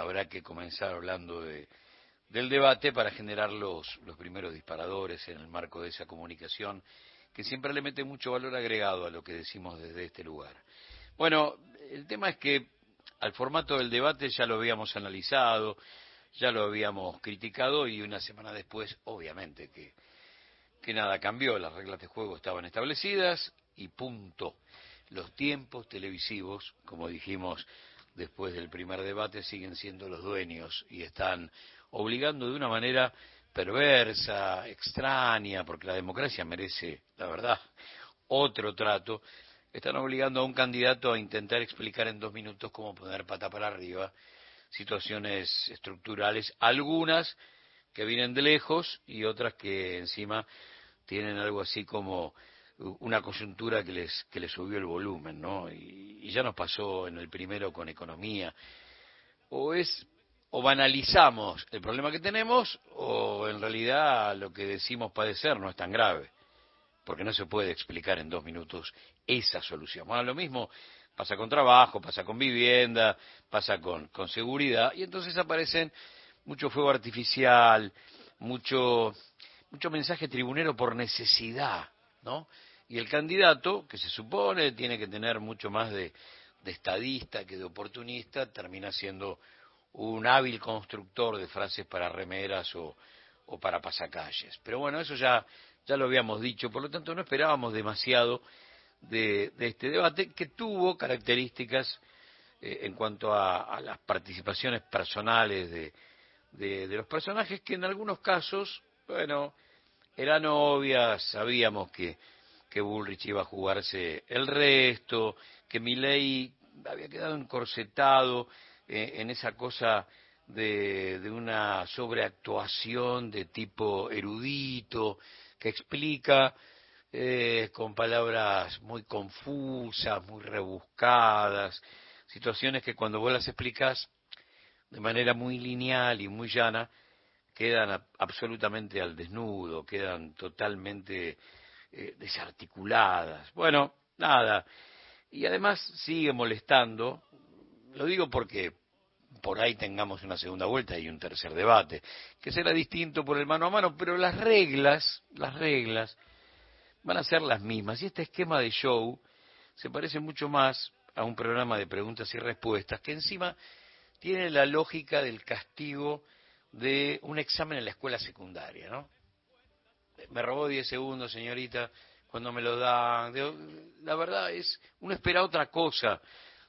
habrá que comenzar hablando de, del debate para generar los, primeros disparadores en el marco de esa comunicación que siempre le mete mucho valor agregado a lo que decimos desde este lugar. Bueno, el tema es que al formato del debate ya lo habíamos analizado, ya lo habíamos criticado y una semana después, obviamente, que nada cambió, las reglas de juego estaban establecidas y punto. Los tiempos televisivos, como dijimos después del primer debate, siguen siendo los dueños y están obligando de una manera perversa, extraña, porque la democracia merece, la verdad, otro trato, están obligando a un candidato a intentar explicar en dos minutos cómo poner pata para arriba situaciones estructurales, algunas que vienen de lejos y otras que encima tienen algo así como una coyuntura que les, que les subió el volumen, ¿no? Y, ya nos pasó en el primero con economía. O es o banalizamos el problema que tenemos o en realidad lo que decimos padecer no es tan grave, porque no se puede explicar en dos minutos esa solución. Bueno, lo mismo pasa con trabajo, pasa con vivienda, pasa con, con seguridad, y entonces aparecen mucho fuego artificial, mucho, mucho mensaje tribunero por necesidad, ¿no? Y el candidato, que se supone tiene que tener mucho más de, estadista que de oportunista, termina siendo un hábil constructor de frases para remeras o, o para pasacalles. Pero bueno, eso ya, ya lo habíamos dicho, por lo tanto no esperábamos demasiado de, este debate, que tuvo características eh, en cuanto a, las participaciones personales de, de, los personajes, que en algunos casos, bueno, eran obvias, sabíamos que, que Bullrich iba a jugarse el resto, que Milley había quedado encorsetado eh, en esa cosa de, de, una sobreactuación de tipo erudito, que explica eh, con palabras muy confusas, muy rebuscadas, situaciones que cuando vos las explicas de manera muy lineal y muy llana, quedan absolutamente al desnudo, quedan totalmente eh, desarticuladas. Bueno, nada. Y además sigue molestando, lo digo porque por ahí tengamos una segunda vuelta y un tercer debate, que será distinto por el mano a mano, pero las reglas, las reglas van a ser las mismas. Y este esquema de show se parece mucho más a un programa de preguntas y respuestas, que encima tiene la lógica del castigo de un examen en la escuela secundaria, ¿no? Me robó 10 segundos, señorita, cuando me lo dan. La verdad es, uno espera otra cosa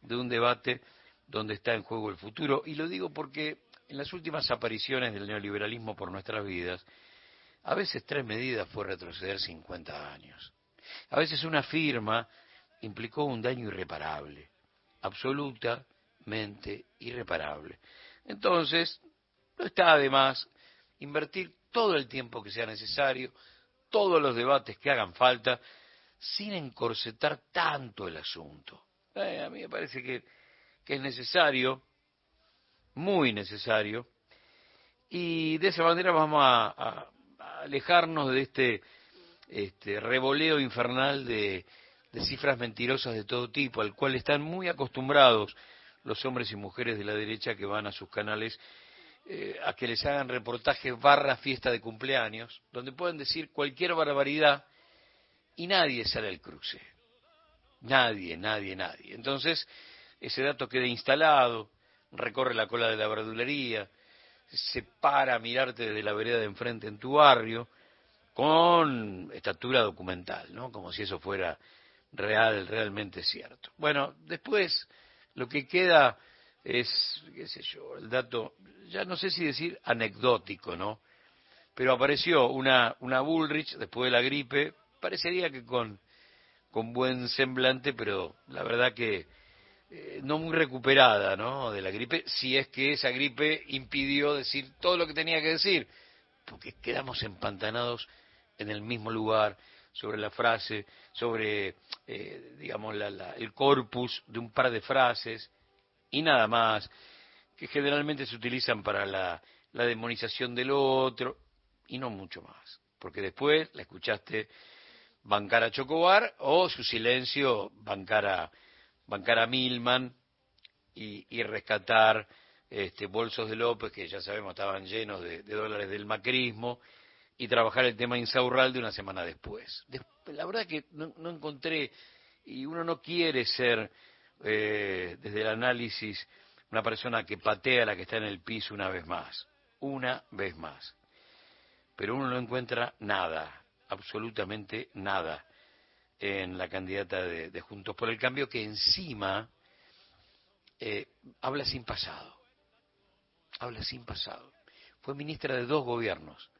de un debate donde está en juego el futuro. Y lo digo porque en las últimas apariciones del neoliberalismo por nuestras vidas, a veces tres medidas fue retroceder 50 años. A veces una firma implicó un daño irreparable, absolutamente irreparable. Entonces, no está además invertir todo el tiempo que sea necesario, todos los debates que hagan falta, sin encorsetar tanto el asunto. Eh, a mí me parece que que es necesario, muy necesario, y de esa manera vamos a, a, alejarnos de este, este revoleo infernal de, de cifras mentirosas de todo tipo, al cual están muy acostumbrados los hombres y mujeres de la derecha que van a sus canales eh, a que les hagan reportajes barra fiesta de cumpleaños, donde pueden decir cualquier barbaridad y nadie sale al cruce. Nadie, nadie, nadie. Entonces, ese dato queda instalado, recorre la cola de la verdulería, se para a mirarte desde la vereda de enfrente en tu barrio, con estatura documental, ¿no? Como si eso fuera real, realmente cierto. Bueno, después lo que queda es, qué sé yo, el dato, ya no sé si decir anecdótico, ¿no? Pero apareció una, una Bullrich después de la gripe, parecería que con, con buen semblante, pero la verdad que eh, no muy recuperada, ¿no? De la gripe, si es que esa gripe impidió decir todo lo que tenía que decir, porque quedamos empantanados en el mismo lugar sobre la frase, sobre, eh, digamos, la, la, el corpus de un par de frases y nada más, que generalmente se utilizan para la, demonización del otro y no mucho más, porque después la escuchaste bancar a Chocobar o su silencio bancar a bancar a Milman y, rescatar este, bolsos de López, que ya sabemos estaban llenos de, dólares del macrismo, y trabajar el tema Insaurralde una semana después. la verdad que no, encontré, y uno no quiere ser, eh, desde el análisis, una persona que patea a la que está en el piso una vez más, una vez más. Pero uno no encuentra nada, absolutamente nada, en la candidata de, Juntos por el Cambio, que encima eh, habla sin pasado habla sin pasado. Fue ministra de dos gobiernos,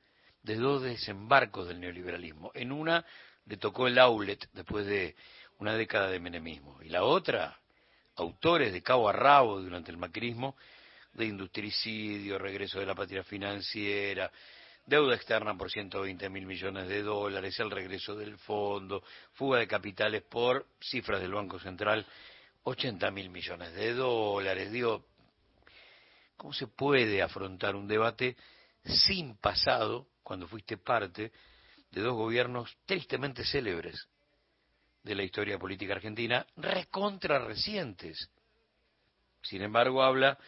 de dos desembarcos del neoliberalismo. En una le tocó el outlet después de una década de menemismo. Y la otra, autores de cabo a rabo durante el macrismo, de industricidio, regreso de la patria financiera, deuda externa por 120 mil millones de dólares, el regreso del fondo, fuga de capitales por cifras del Banco Central, 80 mil millones de dólares. Digo, ¿Cómo se puede afrontar un debate sin pasado cuando fuiste parte de dos gobiernos tristemente célebres de la historia política argentina, recontra recientes? Sin embargo, habla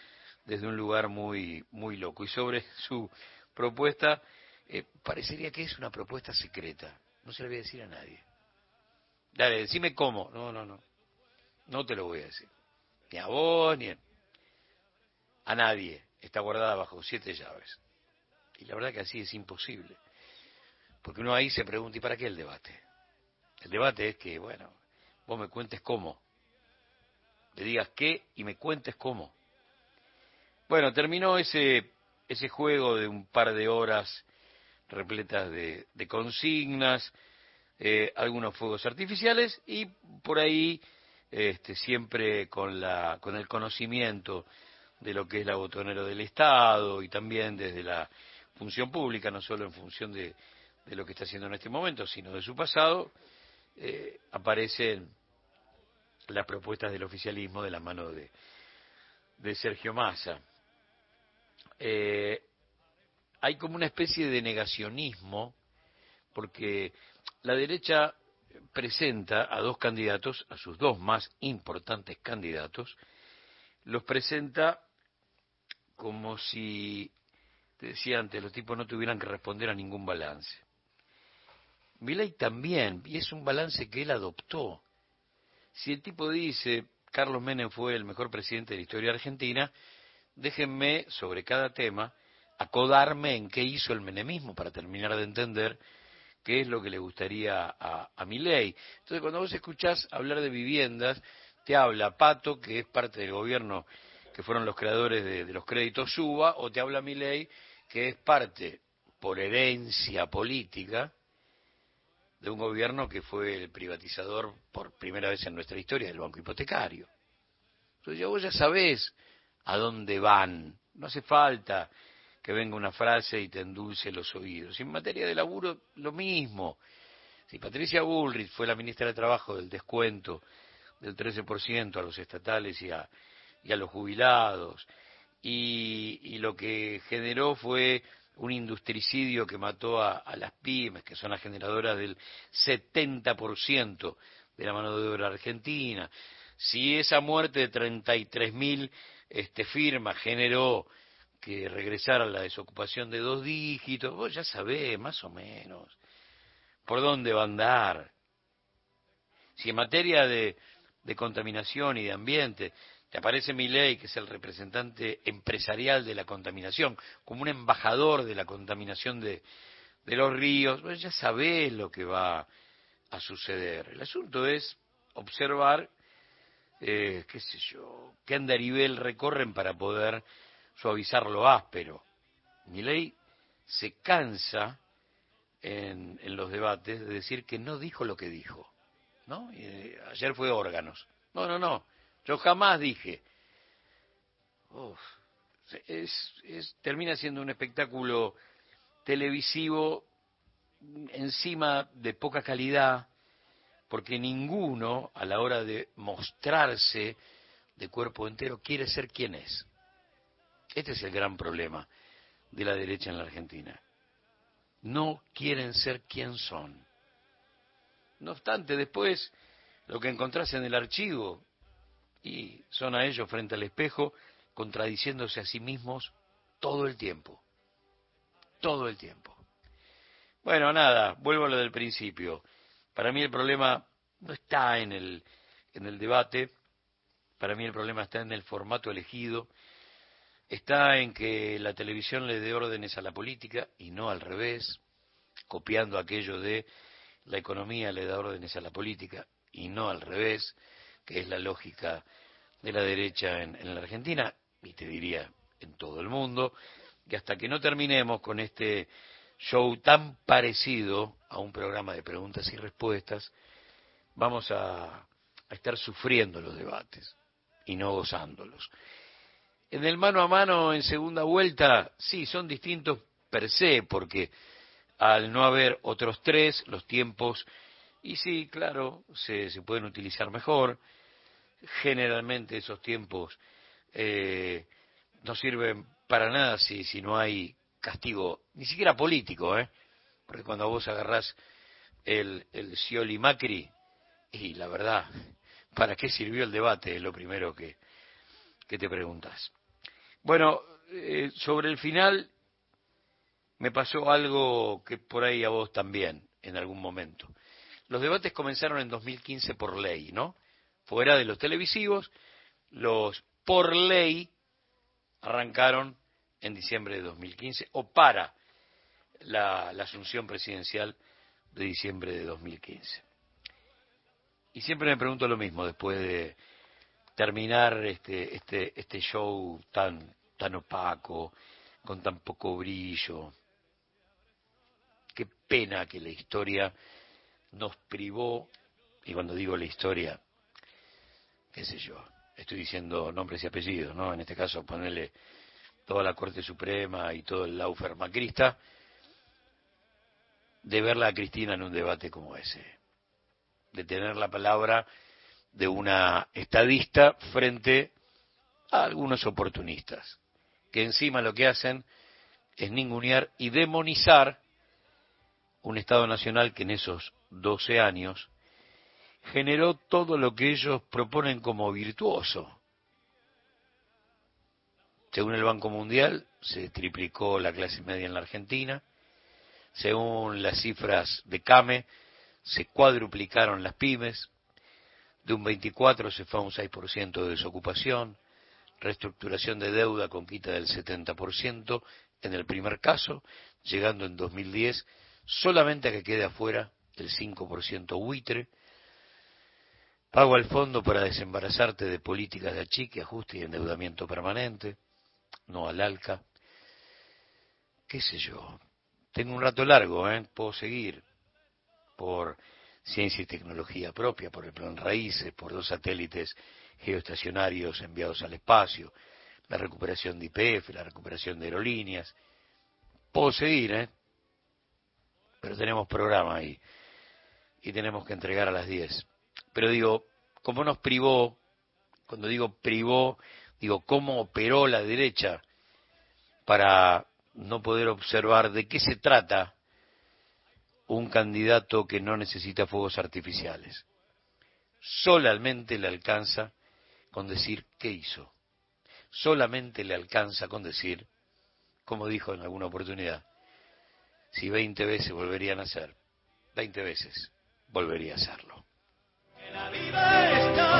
desde un lugar muy, muy loco. Y sobre su propuesta, eh, parecería que es una propuesta secreta. No se la voy a decir a nadie. Dale, decime cómo. No, no, no. No te lo voy a decir. Ni a vos, ni a a nadie. Está guardada bajo siete llaves. Y la verdad que así es imposible. Porque uno ahí se pregunta, ¿y para qué el debate? El debate es que, bueno, vos me cuentes cómo. Le digas qué y me cuentes cómo. Bueno, terminó ese, ese juego de un par de horas repletas de, consignas, eh, algunos fuegos artificiales y por ahí este, siempre con, la, con el conocimiento de lo que es la botonera del Estado y también desde la función pública, no solo en función de, lo que está haciendo en este momento, sino de su pasado, eh, aparecen las propuestas del oficialismo de la mano de, de Sergio Massa. Eh, hay como una especie de negacionismo, porque la derecha presenta a dos candidatos, a sus dos más importantes candidatos, los presenta como si, te decía antes, los tipos no tuvieran que responder a ningún balance. Milei también, y es un balance que él adoptó. Si el tipo dice, Carlos Menem fue el mejor presidente de la historia argentina, déjenme, sobre cada tema, acodarme en qué hizo el menemismo para terminar de entender qué es lo que le gustaría a, a ley. Entonces, cuando vos escuchás hablar de viviendas, te habla Pato, que es parte del gobierno que fueron los creadores de, los créditos Suba, o te habla ley que es parte, por herencia política, de un gobierno que fue el privatizador por primera vez en nuestra historia del banco hipotecario. Entonces ya vos ya sabés a dónde van. No hace falta que venga una frase y te endulce los oídos. En materia de laburo, lo mismo. Si Patricia Bullrich fue la ministra de Trabajo del descuento del 13% a los estatales y a, y a los jubilados. Y, lo que generó fue un industricidio que mató a, las pymes, que son las generadoras del 70% de la mano de obra argentina. Si esa muerte de 33.000 este, firmas generó que regresara la desocupación de dos dígitos, vos ya sabés más o menos por dónde va a andar. Si en materia de, de contaminación y de ambiente te aparece ley, que es el representante empresarial de la contaminación, como un embajador de la contaminación de, los ríos, pues ya sabés lo que va a suceder. El asunto es observar, eh, qué sé yo, qué andarivel recorren para poder suavizar lo áspero. ley se cansa en, los debates de decir que no dijo lo que dijo. ¿no? Eh, ayer fue órganos. No, no, no. Yo jamás dije. es, termina siendo un espectáculo televisivo encima de poca calidad, porque ninguno a la hora de mostrarse de cuerpo entero quiere ser quien es. Este es el gran problema de la derecha en la Argentina. No quieren ser quien son. No obstante, después lo que encontrás en el archivo y son a ellos frente al espejo contradiciéndose a sí mismos todo el tiempo. Todo el tiempo. Bueno, nada, vuelvo a lo del principio. Para mí el problema no está en el, en el debate, para mí el problema está en el formato elegido, está en que la televisión le dé órdenes a la política y no al revés, copiando aquello de la economía le da órdenes a la política y no al revés, que es la lógica de la derecha en, la Argentina y te diría en todo el mundo, que hasta que no terminemos con este show tan parecido a un programa de preguntas y respuestas, vamos a estar sufriendo los debates y no gozándolos. En el mano a mano en segunda vuelta, sí, son distintos per se, porque al no haber otros tres, los tiempos, y sí, claro, se, se pueden utilizar mejor. Generalmente esos tiempos eh, no sirven para nada si, si no hay castigo, ni siquiera político, ¿eh? Porque cuando vos agarrás el, el Scioli Macri, y la verdad, ¿para qué sirvió el debate? Es lo primero que, que te preguntas. Bueno, eh, sobre el final me pasó algo que por ahí a vos también, en algún momento. Los debates comenzaron en 2015 por ley, ¿no? Fuera de los televisivos, los por ley arrancaron en diciembre de 2015 o para la, asunción presidencial de diciembre de 2015. Y siempre me pregunto lo mismo después de terminar este, este, este show tan, tan opaco, con tan poco brillo. Qué pena que la historia nos privó, y cuando digo la historia, qué sé yo, estoy diciendo nombres y apellidos, ¿no? En este caso ponerle toda la Corte Suprema y todo el laufer macrista, de verla a Cristina en un debate como ese, de tener la palabra de una estadista frente a algunos oportunistas, que encima lo que hacen es ningunear y demonizar un Estado Nacional que en esos 12 años generó todo lo que ellos proponen como virtuoso. Según el Banco Mundial, se triplicó la clase media en la Argentina. Según las cifras de CAME, se cuadruplicaron las pymes. De un 24 se fue a un 6% de desocupación. Reestructuración de deuda con quita del 70% en el primer caso, llegando en 2010 solamente a que quede afuera el 5% buitre Pago al fondo para desembarazarte de políticas de achique, ajuste y endeudamiento permanente, no al ALCA. ¿Qué sé yo? Tengo un rato largo, ¿eh? Puedo seguir por ciencia y tecnología propia, por el plan Raíces, por dos satélites geoestacionarios enviados al espacio, la recuperación de IPF, la recuperación de aerolíneas. Puedo seguir, ¿eh? Pero tenemos programa ahí y tenemos que entregar a las 10. Pero digo, ¿cómo nos privó? Cuando digo privó, digo, ¿cómo operó la derecha para no poder observar de qué se trata un candidato que no necesita fuegos artificiales? Solamente le alcanza con decir qué hizo. Solamente le alcanza con decir, como dijo en alguna oportunidad, si 20 veces volverían a hacer, 20 veces volvería a hacerlo.